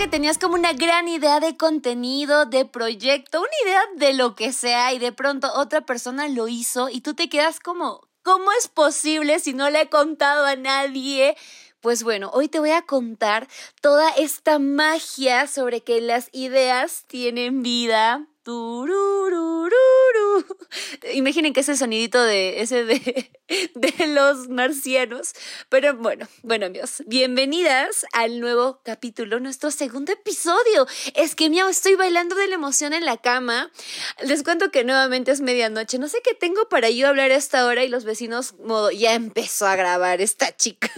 que tenías como una gran idea de contenido, de proyecto, una idea de lo que sea y de pronto otra persona lo hizo y tú te quedas como, ¿cómo es posible si no le he contado a nadie? Pues bueno, hoy te voy a contar toda esta magia sobre que las ideas tienen vida, Tururururu. Imaginen que ese sonidito de ese de, de los marcianos. Pero bueno, bueno amigos, bienvenidas al nuevo capítulo, nuestro segundo episodio. Es que miau, estoy bailando de la emoción en la cama. Les cuento que nuevamente es medianoche. No sé qué tengo para yo hablar a esta hora y los vecinos, modo, ya empezó a grabar esta chica.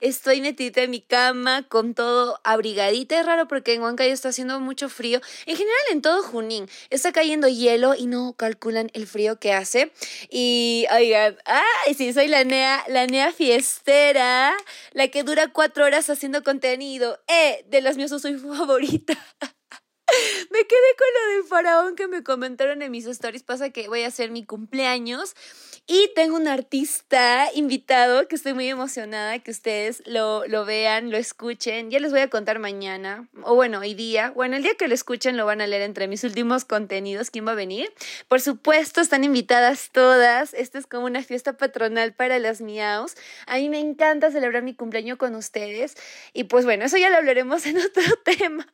Estoy metida en mi cama con todo abrigadita. Es raro porque en Huancayo está haciendo mucho frío. En general en todo Junín está cayendo hielo y no calculan el frío que hace. Y oigan, ay, sí, soy la nea, la nea fiestera, la que dura cuatro horas haciendo contenido. Eh, de las mías soy favorita. Me quedé con lo del faraón que me comentaron en mis stories. Pasa que voy a hacer mi cumpleaños y tengo un artista invitado que estoy muy emocionada que ustedes lo, lo vean, lo escuchen. Ya les voy a contar mañana, o bueno, hoy día. Bueno, el día que lo escuchen lo van a leer entre mis últimos contenidos. ¿Quién va a venir? Por supuesto, están invitadas todas. Esta es como una fiesta patronal para las miaus. A mí me encanta celebrar mi cumpleaños con ustedes. Y pues bueno, eso ya lo hablaremos en otro tema.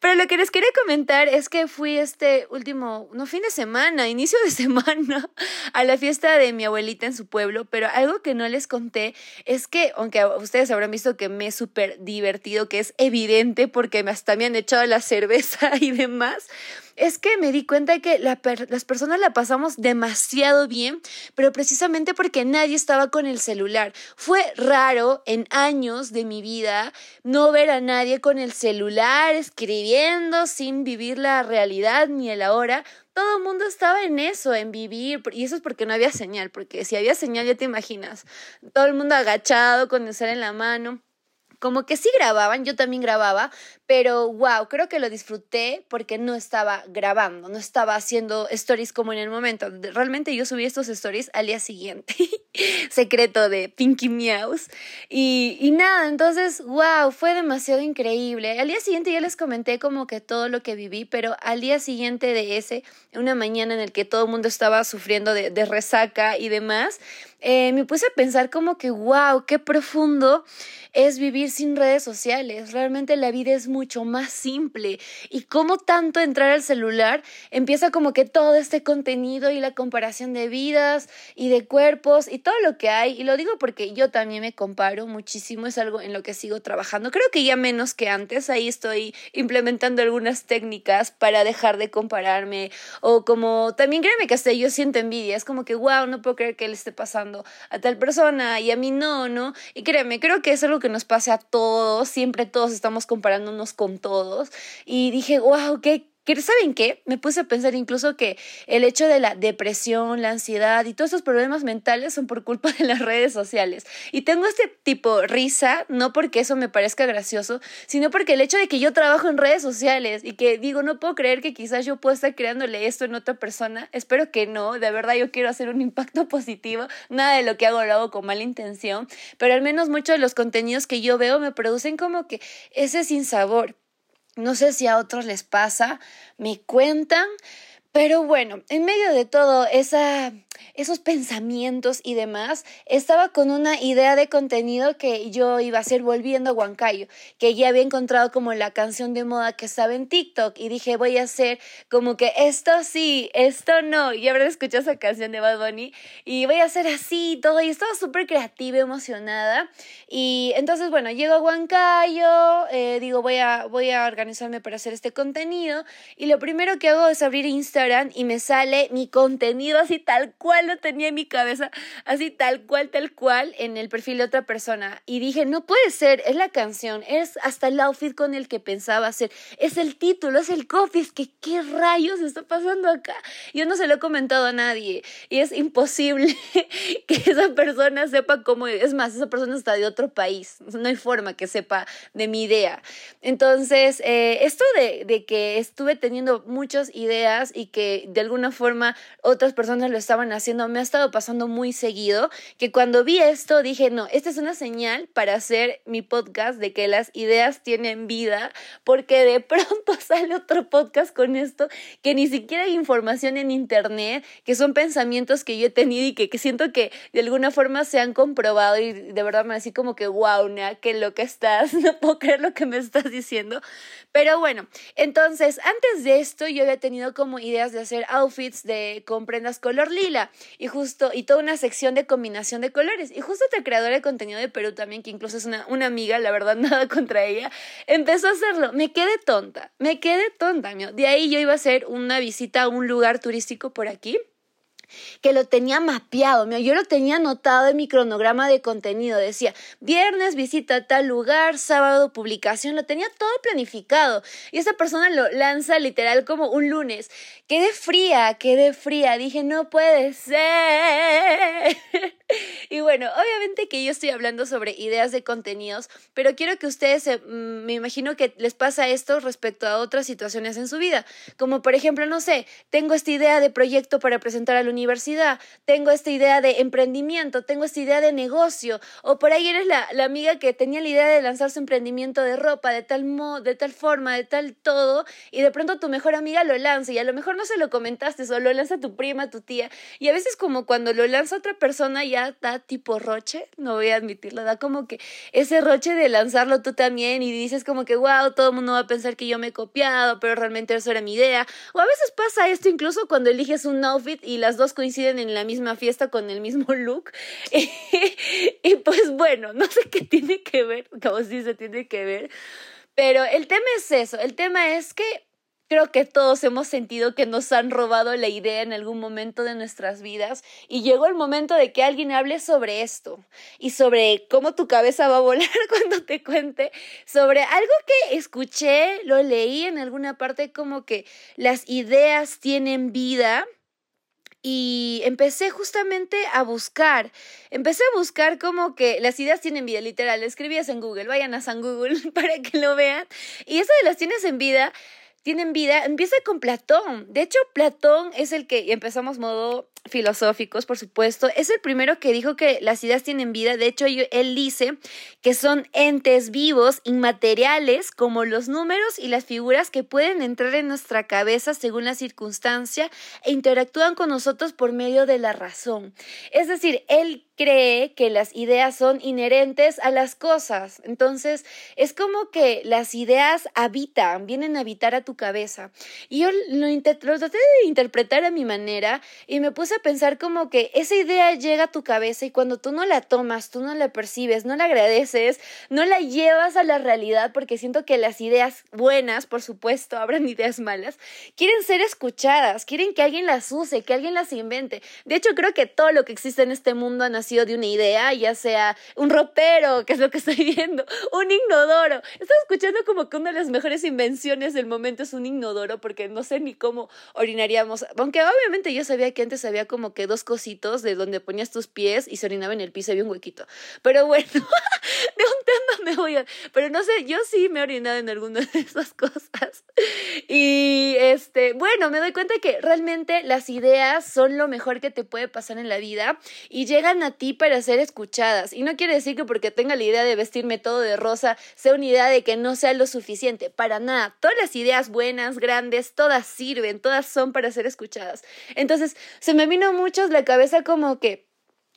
Pero lo que les quería comentar es que fui este último, no fin de semana, inicio de semana, a la fiesta de mi abuelita en su pueblo, pero algo que no les conté es que, aunque ustedes habrán visto que me he súper divertido, que es evidente porque hasta me han echado la cerveza y demás, es que me di cuenta que las personas la pasamos demasiado bien, pero precisamente porque nadie estaba con el celular. Fue raro en años de mi vida no ver a nadie con el celular escribiendo sin vivir la realidad ni el ahora. Todo el mundo estaba en eso, en vivir, y eso es porque no había señal, porque si había señal ya te imaginas, todo el mundo agachado con el celular en la mano como que sí grababan, yo también grababa, pero wow, creo que lo disfruté porque no estaba grabando, no estaba haciendo stories como en el momento. Realmente yo subí estos stories al día siguiente, secreto de Pinky Meows. Y, y nada, entonces, wow, fue demasiado increíble. Al día siguiente ya les comenté como que todo lo que viví, pero al día siguiente de ese, una mañana en el que todo el mundo estaba sufriendo de, de resaca y demás, eh, me puse a pensar como que, wow, qué profundo es vivir sin redes sociales. Realmente la vida es mucho más simple. Y cómo tanto entrar al celular empieza como que todo este contenido y la comparación de vidas y de cuerpos y todo lo que hay. Y lo digo porque yo también me comparo muchísimo. Es algo en lo que sigo trabajando. Creo que ya menos que antes. Ahí estoy implementando algunas técnicas para dejar de compararme. O como también créeme que hasta yo siento envidia. Es como que, wow, no puedo creer que le esté pasando a tal persona y a mí no, ¿no? Y créeme, creo que es algo que nos pasa a todos, siempre todos estamos comparándonos con todos. Y dije, wow, qué, ¿Saben qué? Me puse a pensar incluso que el hecho de la depresión, la ansiedad y todos esos problemas mentales son por culpa de las redes sociales. Y tengo este tipo risa, no porque eso me parezca gracioso, sino porque el hecho de que yo trabajo en redes sociales y que digo, no puedo creer que quizás yo pueda estar creándole esto en otra persona. Espero que no, de verdad yo quiero hacer un impacto positivo. Nada de lo que hago lo hago con mala intención, pero al menos muchos de los contenidos que yo veo me producen como que ese sinsabor no sé si a otros les pasa, me cuentan, pero bueno, en medio de todo esa esos pensamientos y demás, estaba con una idea de contenido que yo iba a hacer volviendo a Huancayo, que ya había encontrado como la canción de moda que estaba en TikTok y dije voy a hacer como que esto sí, esto no, y habrá escuchado esa canción de Bad Bunny y voy a hacer así todo y estaba súper creativa, emocionada. Y entonces bueno, llego a Huancayo, eh, digo voy a, voy a organizarme para hacer este contenido y lo primero que hago es abrir Instagram y me sale mi contenido así tal cual lo tenía en mi cabeza, así tal cual, tal cual, en el perfil de otra persona. Y dije, no puede ser, es la canción, es hasta el outfit con el que pensaba hacer, es el título, es el coffee, es que qué rayos está pasando acá. Yo no se lo he comentado a nadie y es imposible que esa persona sepa cómo, es más, esa persona está de otro país, no hay forma que sepa de mi idea. Entonces, eh, esto de, de que estuve teniendo muchas ideas y que de alguna forma otras personas lo estaban estaban haciendo, me ha estado pasando muy seguido, que cuando vi esto dije, no, esta es una señal para hacer mi podcast de que las ideas tienen vida, porque de pronto sale otro podcast con esto, que ni siquiera hay información en internet, que son pensamientos que yo he tenido y que, siento que de alguna forma se han comprobado y de verdad me así como que, wow, que lo que estás, no puedo creer lo que me estás diciendo. Pero bueno, entonces, antes de esto yo había tenido como ideas de hacer outfits de con prendas color lila y justo, y toda una sección de combinación de colores. Y justo otra creadora de contenido de Perú también, que incluso es una, una amiga, la verdad, nada contra ella, empezó a hacerlo. Me quedé tonta, me quedé tonta, mío. De ahí yo iba a hacer una visita a un lugar turístico por aquí que lo tenía mapeado, yo lo tenía anotado en mi cronograma de contenido, decía, viernes visita tal lugar, sábado publicación, lo tenía todo planificado y esa persona lo lanza literal como un lunes. Quedé fría, quedé fría, dije, no puede ser. y bueno, obviamente que yo estoy hablando sobre ideas de contenidos, pero quiero que ustedes, mm, me imagino que les pasa esto respecto a otras situaciones en su vida, como por ejemplo, no sé, tengo esta idea de proyecto para presentar al universidad, tengo esta idea de emprendimiento, tengo esta idea de negocio, o por ahí eres la, la amiga que tenía la idea de lanzar su emprendimiento de ropa de tal modo, de tal forma, de tal todo, y de pronto tu mejor amiga lo lanza y a lo mejor no se lo comentaste, solo lo lanza tu prima, tu tía, y a veces como cuando lo lanza otra persona ya da tipo roche, no voy a admitirlo, da como que ese roche de lanzarlo tú también y dices como que wow, todo el mundo va a pensar que yo me he copiado, pero realmente eso era mi idea, o a veces pasa esto incluso cuando eliges un outfit y las dos coinciden en la misma fiesta con el mismo look. y, pues bueno, no sé qué tiene que ver, como si se tiene que ver. Pero el tema es eso, el tema es que Creo que todos hemos sentido que nos han robado la idea en algún momento de nuestras vidas y llegó el momento de que alguien hable sobre esto y sobre cómo tu cabeza va a volar cuando te cuente sobre algo que escuché, lo leí en alguna parte como que las ideas tienen vida y empecé justamente a buscar, empecé a buscar como que las ideas tienen vida, literal, escribías en Google, vayan a San Google para que lo vean, y eso de las tienes en vida, tienen vida, empieza con Platón, de hecho Platón es el que, empezamos modo filosóficos, por supuesto, es el primero que dijo que las ideas tienen vida. De hecho, él dice que son entes vivos, inmateriales, como los números y las figuras que pueden entrar en nuestra cabeza según la circunstancia e interactúan con nosotros por medio de la razón. Es decir, él cree que las ideas son inherentes a las cosas. Entonces, es como que las ideas habitan, vienen a habitar a tu cabeza. Y yo lo, lo traté de interpretar a mi manera y me puse a pensar como que esa idea llega a tu cabeza y cuando tú no la tomas, tú no la percibes, no la agradeces, no la llevas a la realidad, porque siento que las ideas buenas, por supuesto, habrán ideas malas, quieren ser escuchadas, quieren que alguien las use, que alguien las invente. De hecho, creo que todo lo que existe en este mundo ha nacido de una idea, ya sea un ropero, que es lo que estoy viendo, un inodoro. Estoy escuchando como que una de las mejores invenciones del momento es un inodoro, porque no sé ni cómo orinaríamos, aunque obviamente yo sabía que antes había como que dos cositos de donde ponías tus pies y se orinaba en el piso, había un huequito. Pero bueno, Pero no sé, yo sí me he orinado en alguna de esas cosas. Y este, bueno, me doy cuenta que realmente las ideas son lo mejor que te puede pasar en la vida y llegan a ti para ser escuchadas. Y no quiere decir que porque tenga la idea de vestirme todo de rosa sea una idea de que no sea lo suficiente. Para nada. Todas las ideas buenas, grandes, todas sirven, todas son para ser escuchadas. Entonces, se me vino mucho la cabeza como que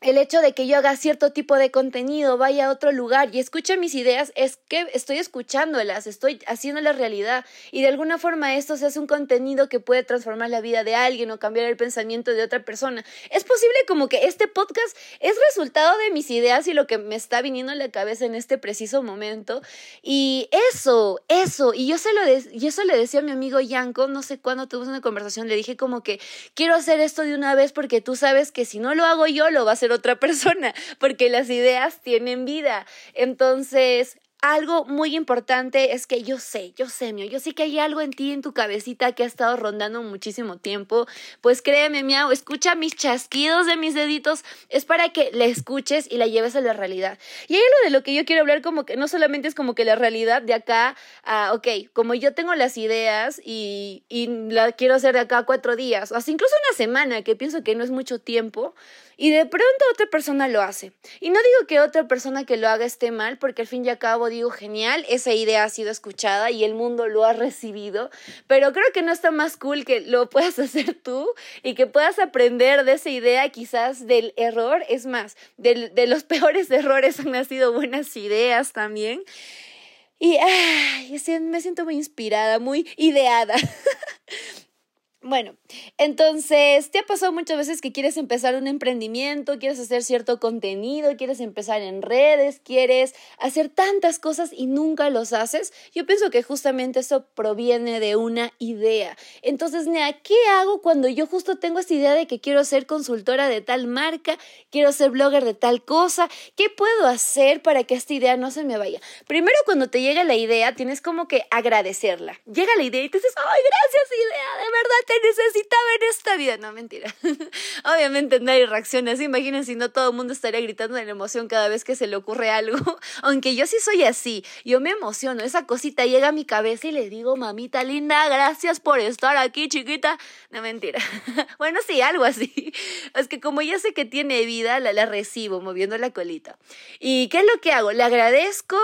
el hecho de que yo haga cierto tipo de contenido, vaya a otro lugar y escuche mis ideas, es que estoy escuchándolas, estoy haciendo la realidad y de alguna forma esto se hace un contenido que puede transformar la vida de alguien o cambiar el pensamiento de otra persona. Es posible como que este podcast es resultado de mis ideas y lo que me está viniendo a la cabeza en este preciso momento y eso, eso, y yo se lo y eso le decía a mi amigo Yanko, no sé cuándo tuvimos una conversación, le dije como que quiero hacer esto de una vez porque tú sabes que si no lo hago yo lo va a hacer otra persona, porque las ideas tienen vida. Entonces, algo muy importante es que yo sé, yo sé, mío, yo sé que hay algo en ti, en tu cabecita que ha estado rondando muchísimo tiempo. Pues créeme, miau, escucha mis chasquidos de mis deditos. Es para que la escuches y la lleves a la realidad. Y hay algo de lo que yo quiero hablar como que no solamente es como que la realidad de acá, a, ok, como yo tengo las ideas y, y la quiero hacer de acá cuatro días, o hasta incluso una semana, que pienso que no es mucho tiempo, y de pronto otra persona lo hace. Y no digo que otra persona que lo haga esté mal, porque al fin y al cabo genial, esa idea ha sido escuchada y el mundo lo ha recibido, pero creo que no está más cool que lo puedas hacer tú y que puedas aprender de esa idea quizás del error. Es más, de los peores errores han nacido buenas ideas también. Y ay, me siento muy inspirada, muy ideada. Bueno, entonces, ¿te ha pasado muchas veces que quieres empezar un emprendimiento, quieres hacer cierto contenido, quieres empezar en redes, quieres hacer tantas cosas y nunca los haces? Yo pienso que justamente eso proviene de una idea. Entonces, Nea, ¿qué hago cuando yo justo tengo esta idea de que quiero ser consultora de tal marca, quiero ser blogger de tal cosa? ¿Qué puedo hacer para que esta idea no se me vaya? Primero, cuando te llega la idea, tienes como que agradecerla. Llega la idea y te dices, ¡ay, gracias idea! De verdad necesitaba en esta vida. No, mentira. Obviamente nadie reacciona así. Imagínense si no todo el mundo estaría gritando de la emoción cada vez que se le ocurre algo. Aunque yo sí soy así. Yo me emociono. Esa cosita llega a mi cabeza y le digo, mamita linda, gracias por estar aquí, chiquita. No, mentira. bueno, sí, algo así. Es que como ya sé que tiene vida, la, la recibo moviendo la colita. ¿Y qué es lo que hago? Le agradezco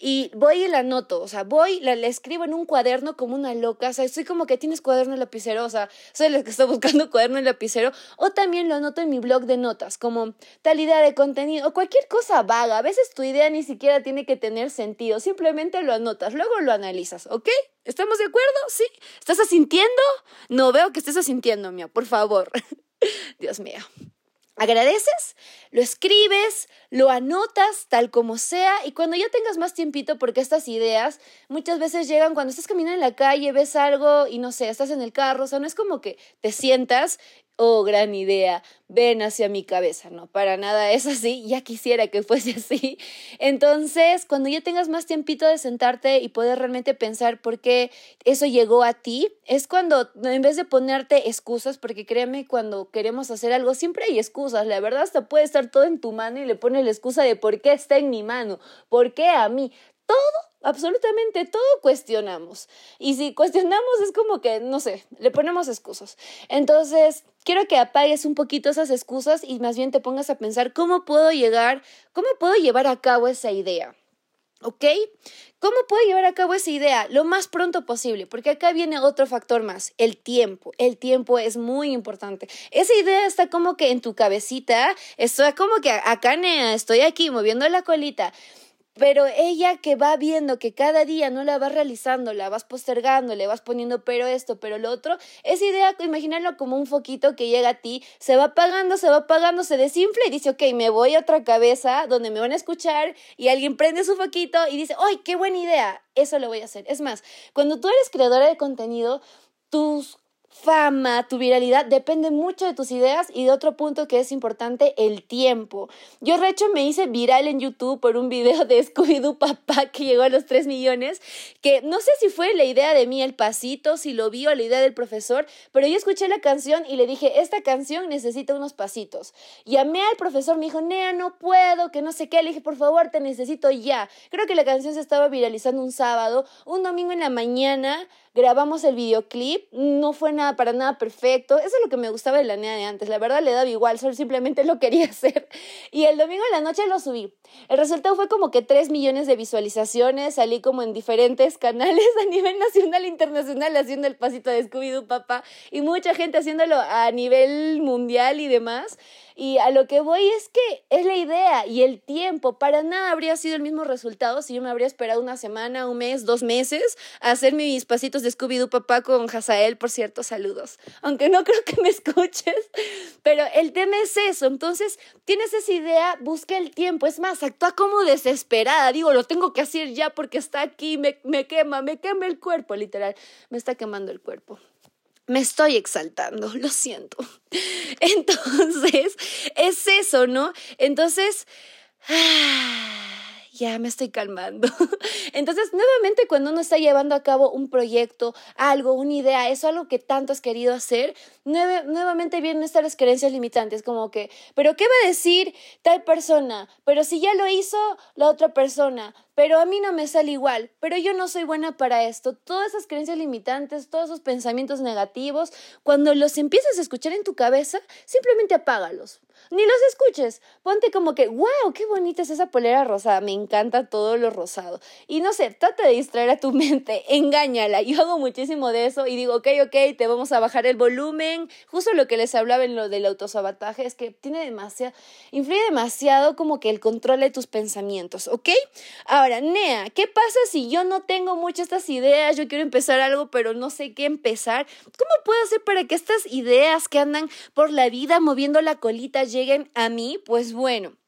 y voy y la anoto, o sea, voy, la, escribo en un cuaderno como una loca, o sea, estoy como que tienes cuaderno y lapicero, o sea, soy la que está buscando cuaderno y lapicero, o también lo anoto en mi blog de notas, como tal idea de contenido, o cualquier cosa vaga, a veces tu idea ni siquiera tiene que tener sentido, simplemente lo anotas, luego lo analizas, ¿ok? ¿Estamos de acuerdo? ¿Sí? ¿Estás asintiendo? No veo que estés asintiendo, mía, por favor. Dios mío. Agradeces, lo escribes, lo anotas tal como sea y cuando ya tengas más tiempito, porque estas ideas muchas veces llegan cuando estás caminando en la calle, ves algo y no sé, estás en el carro, o sea, no es como que te sientas oh, gran idea, ven hacia mi cabeza. No, para nada es así, ya quisiera que fuese así. Entonces, cuando ya tengas más tiempito de sentarte y poder realmente pensar por qué eso llegó a ti, es cuando, en vez de ponerte excusas, porque créeme, cuando queremos hacer algo, siempre hay excusas. La verdad, hasta puede estar todo en tu mano y le pones la excusa de por qué está en mi mano, por qué a mí. Todo absolutamente todo cuestionamos. Y si cuestionamos es como que, no sé, le ponemos excusas. Entonces, quiero que apagues un poquito esas excusas y más bien te pongas a pensar cómo puedo llegar, cómo puedo llevar a cabo esa idea. ¿Ok? ¿Cómo puedo llevar a cabo esa idea? Lo más pronto posible, porque acá viene otro factor más, el tiempo. El tiempo es muy importante. Esa idea está como que en tu cabecita, está como que acá, estoy aquí moviendo la colita pero ella que va viendo que cada día no la vas realizando, la vas postergando, le vas poniendo pero esto, pero lo otro, esa idea, imagínalo como un foquito que llega a ti, se va apagando, se va apagando, se desinfla y dice, ok, me voy a otra cabeza donde me van a escuchar y alguien prende su foquito y dice, ¡ay, qué buena idea! Eso lo voy a hacer. Es más, cuando tú eres creadora de contenido, tus fama, tu viralidad, depende mucho de tus ideas y de otro punto que es importante, el tiempo. Yo, de hecho, me hice viral en YouTube por un video de Scooby-Doo Papá que llegó a los 3 millones, que no sé si fue la idea de mí el pasito, si lo vi la idea del profesor, pero yo escuché la canción y le dije, esta canción necesita unos pasitos. Llamé al profesor, me dijo, Nea, no puedo, que no sé qué, le dije, por favor, te necesito ya. Creo que la canción se estaba viralizando un sábado, un domingo en la mañana, grabamos el videoclip, no fue nada para nada perfecto, eso es lo que me gustaba de la NEA de antes, la verdad le daba igual, solo simplemente lo quería hacer. Y el domingo en la noche lo subí. El resultado fue como que 3 millones de visualizaciones, salí como en diferentes canales a nivel nacional e internacional haciendo el pasito de Scooby-Doo papá y mucha gente haciéndolo a nivel mundial y demás. Y a lo que voy es que es la idea y el tiempo. Para nada habría sido el mismo resultado si yo me habría esperado una semana, un mes, dos meses a hacer mis pasitos de Scooby-Doo papá con Hazael, por cierto, saludos. Aunque no creo que me escuches, pero el tema es eso. Entonces, tienes esa idea, busca el tiempo. Es más, actúa como desesperada. Digo, lo tengo que hacer ya porque está aquí, me, me quema, me quema el cuerpo, literal. Me está quemando el cuerpo me estoy exaltando, lo siento. Entonces, es eso, ¿no? Entonces, ya me estoy calmando. Entonces, nuevamente cuando uno está llevando a cabo un proyecto, algo, una idea, eso algo que tanto has querido hacer, nuevamente vienen estas creencias limitantes, como que, pero ¿qué va a decir tal persona? Pero si ya lo hizo la otra persona, pero a mí no me sale igual, pero yo no soy buena para esto. Todas esas creencias limitantes, todos esos pensamientos negativos, cuando los empiezas a escuchar en tu cabeza, simplemente apágalos. Ni los escuches. Ponte como que, wow, qué bonita es esa polera rosada. Me encanta todo lo rosado. Y no sé, trata de distraer a tu mente, engáñala. Yo hago muchísimo de eso y digo, ok, ok, te vamos a bajar el volumen. Justo lo que les hablaba en lo del autosabotaje es que tiene demasiado, influye demasiado como que el control de tus pensamientos, ¿ok? Ahora, Nea, ¿qué pasa si yo no tengo muchas estas ideas? Yo quiero empezar algo, pero no sé qué empezar. ¿Cómo puedo hacer para que estas ideas que andan por la vida moviendo la colita lleguen a mí? Pues bueno.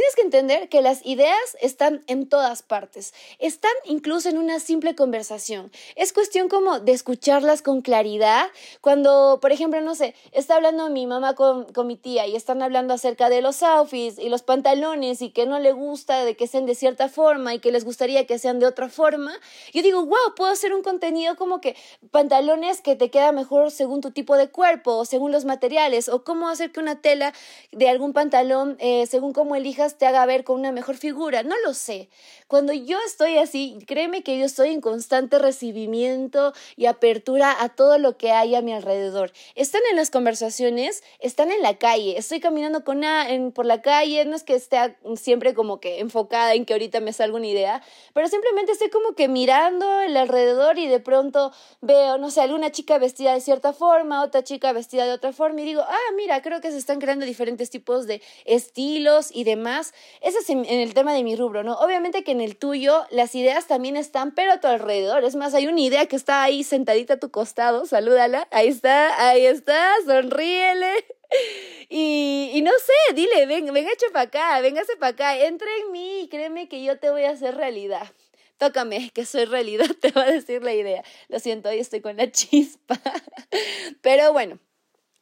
Tienes que entender que las ideas están en todas partes, están incluso en una simple conversación. Es cuestión como de escucharlas con claridad. Cuando, por ejemplo, no sé, está hablando mi mamá con, con mi tía y están hablando acerca de los outfits y los pantalones y que no le gusta de que sean de cierta forma y que les gustaría que sean de otra forma, yo digo, wow, puedo hacer un contenido como que pantalones que te queda mejor según tu tipo de cuerpo o según los materiales o cómo hacer que una tela de algún pantalón, eh, según cómo elijas, te haga ver con una mejor figura. No lo sé. Cuando yo estoy así, créeme que yo estoy en constante recibimiento y apertura a todo lo que hay a mi alrededor. Están en las conversaciones, están en la calle. Estoy caminando con una, en, por la calle, no es que esté siempre como que enfocada en que ahorita me salga una idea, pero simplemente estoy como que mirando el alrededor y de pronto veo, no sé, alguna chica vestida de cierta forma, otra chica vestida de otra forma y digo, ah, mira, creo que se están creando diferentes tipos de estilos y demás ese es en, el tema de mi rubro, ¿no? Obviamente que el tuyo las ideas también están, pero a tu alrededor. Es más, hay una idea que está ahí sentadita a tu costado, salúdala. Ahí está, ahí está, sonríele. Y, y no sé, dile, ven, venga, para acá, véngase para acá, entra en mí y créeme que yo te voy a hacer realidad tócame, que soy realidad, te va a decir la idea. Lo siento, hoy estoy con la chispa. Pero bueno,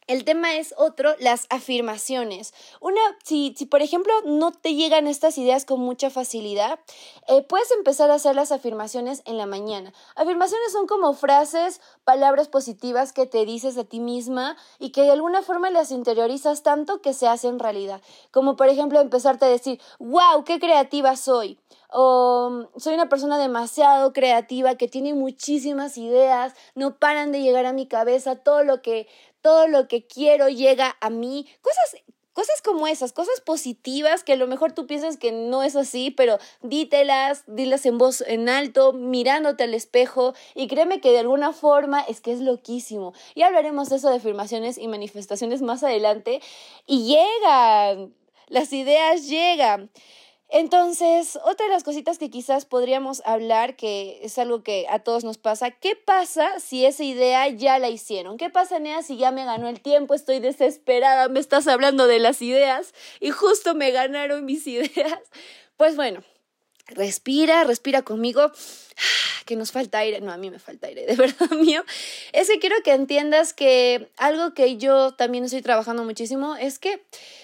el tema es otro, las afirmaciones. Una, si, si por ejemplo no te llegan estas ideas con mucha facilidad, eh, puedes empezar a hacer las afirmaciones en la mañana. Afirmaciones son como frases, palabras positivas que te dices a ti misma y que de alguna forma las interiorizas tanto que se hacen realidad. Como por ejemplo empezarte a decir, wow, qué creativa soy o soy una persona demasiado creativa que tiene muchísimas ideas, no paran de llegar a mi cabeza, todo lo que todo lo que quiero llega a mí, cosas cosas como esas, cosas positivas que a lo mejor tú piensas que no es así, pero dítelas, dilas en voz en alto, mirándote al espejo y créeme que de alguna forma es que es loquísimo. Y hablaremos de eso de afirmaciones y manifestaciones más adelante y llegan, las ideas llegan. Entonces, otra de las cositas que quizás podríamos hablar, que es algo que a todos nos pasa, ¿qué pasa si esa idea ya la hicieron? ¿Qué pasa, Nea, si ya me ganó el tiempo? Estoy desesperada, me estás hablando de las ideas y justo me ganaron mis ideas. Pues bueno, respira, respira conmigo, que nos falta aire, no, a mí me falta aire, de verdad mío, es quiero que entiendas que algo que yo también estoy trabajando muchísimo es que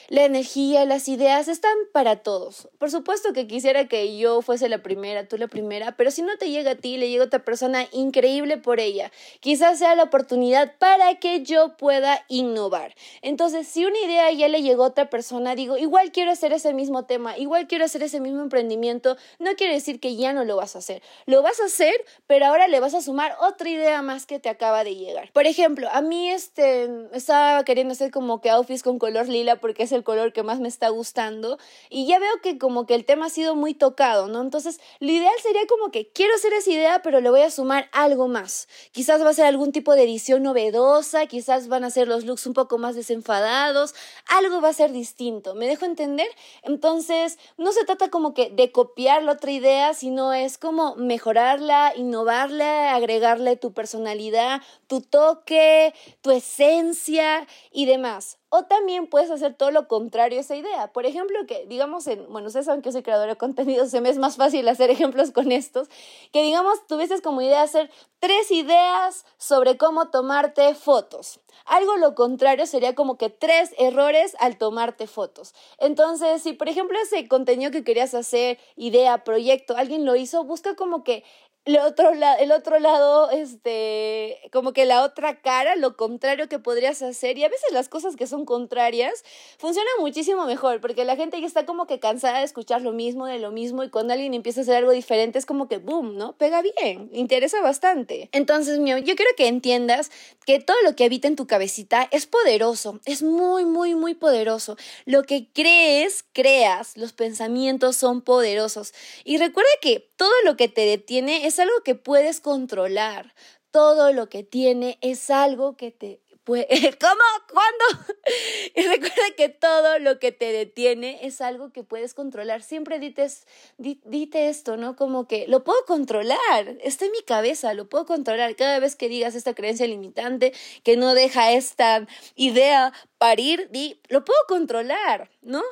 la energía, las ideas están para todos. Por supuesto que quisiera que yo fuese la primera, tú la primera, pero si no te llega a ti, le llega a otra persona increíble por ella. Quizás sea la oportunidad para que yo pueda innovar. Entonces, si una idea ya le llegó a otra persona, digo, igual quiero hacer ese mismo tema, igual quiero hacer ese mismo emprendimiento, no quiere decir que ya no lo vas a hacer. Vas a hacer, pero ahora le vas a sumar otra idea más que te acaba de llegar. Por ejemplo, a mí este estaba queriendo hacer como que outfits con color lila porque es el color que más me está gustando y ya veo que como que el tema ha sido muy tocado, ¿no? Entonces, lo ideal sería como que quiero hacer esa idea, pero le voy a sumar algo más. Quizás va a ser algún tipo de edición novedosa, quizás van a ser los looks un poco más desenfadados, algo va a ser distinto. ¿Me dejo entender? Entonces, no se trata como que de copiar la otra idea, sino es como mejorarla, innovarla, agregarle tu personalidad, tu toque, tu esencia y demás. O también puedes hacer todo lo contrario a esa idea. Por ejemplo, que digamos en, bueno, ustedes saben que yo soy creadora de contenido, se me es más fácil hacer ejemplos con estos, que digamos tuvieses como idea hacer tres ideas sobre cómo tomarte fotos. Algo lo contrario sería como que tres errores al tomarte fotos. Entonces, si por ejemplo ese contenido que querías hacer, idea, proyecto, alguien lo hizo, busca como que que el otro, el otro lado, este, como que la otra cara, lo contrario que podrías hacer. Y a veces las cosas que son contrarias funcionan muchísimo mejor, porque la gente ya está como que cansada de escuchar lo mismo, de lo mismo, y cuando alguien empieza a hacer algo diferente es como que, boom, ¿no? Pega bien, interesa bastante. Entonces, mío, yo quiero que entiendas que todo lo que habita en tu cabecita es poderoso, es muy, muy, muy poderoso. Lo que crees, creas, los pensamientos son poderosos. Y recuerda que todo lo que te detiene es algo que puedes controlar. Todo lo que tiene es algo que te puede... ¿Cómo? ¿Cuándo? y recuerda que todo lo que te detiene es algo que puedes controlar. Siempre dites, dite esto, ¿no? Como que lo puedo controlar, está en mi cabeza, lo puedo controlar. Cada vez que digas esta creencia limitante que no deja esta idea parir, di, lo puedo controlar, ¿no?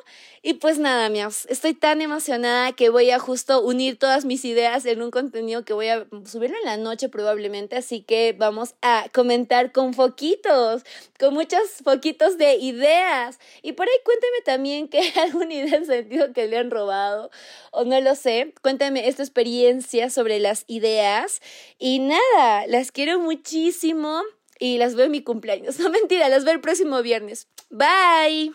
Y pues nada, míos, estoy tan emocionada que voy a justo unir todas mis ideas en un contenido que voy a subirlo en la noche probablemente, así que vamos a comentar con foquitos, con muchos foquitos de ideas. Y por ahí cuénteme también que alguna idea en sentido que le han robado o no lo sé. Cuéntame esta experiencia sobre las ideas. Y nada, las quiero muchísimo y las veo en mi cumpleaños. No mentira, las veo el próximo viernes. Bye.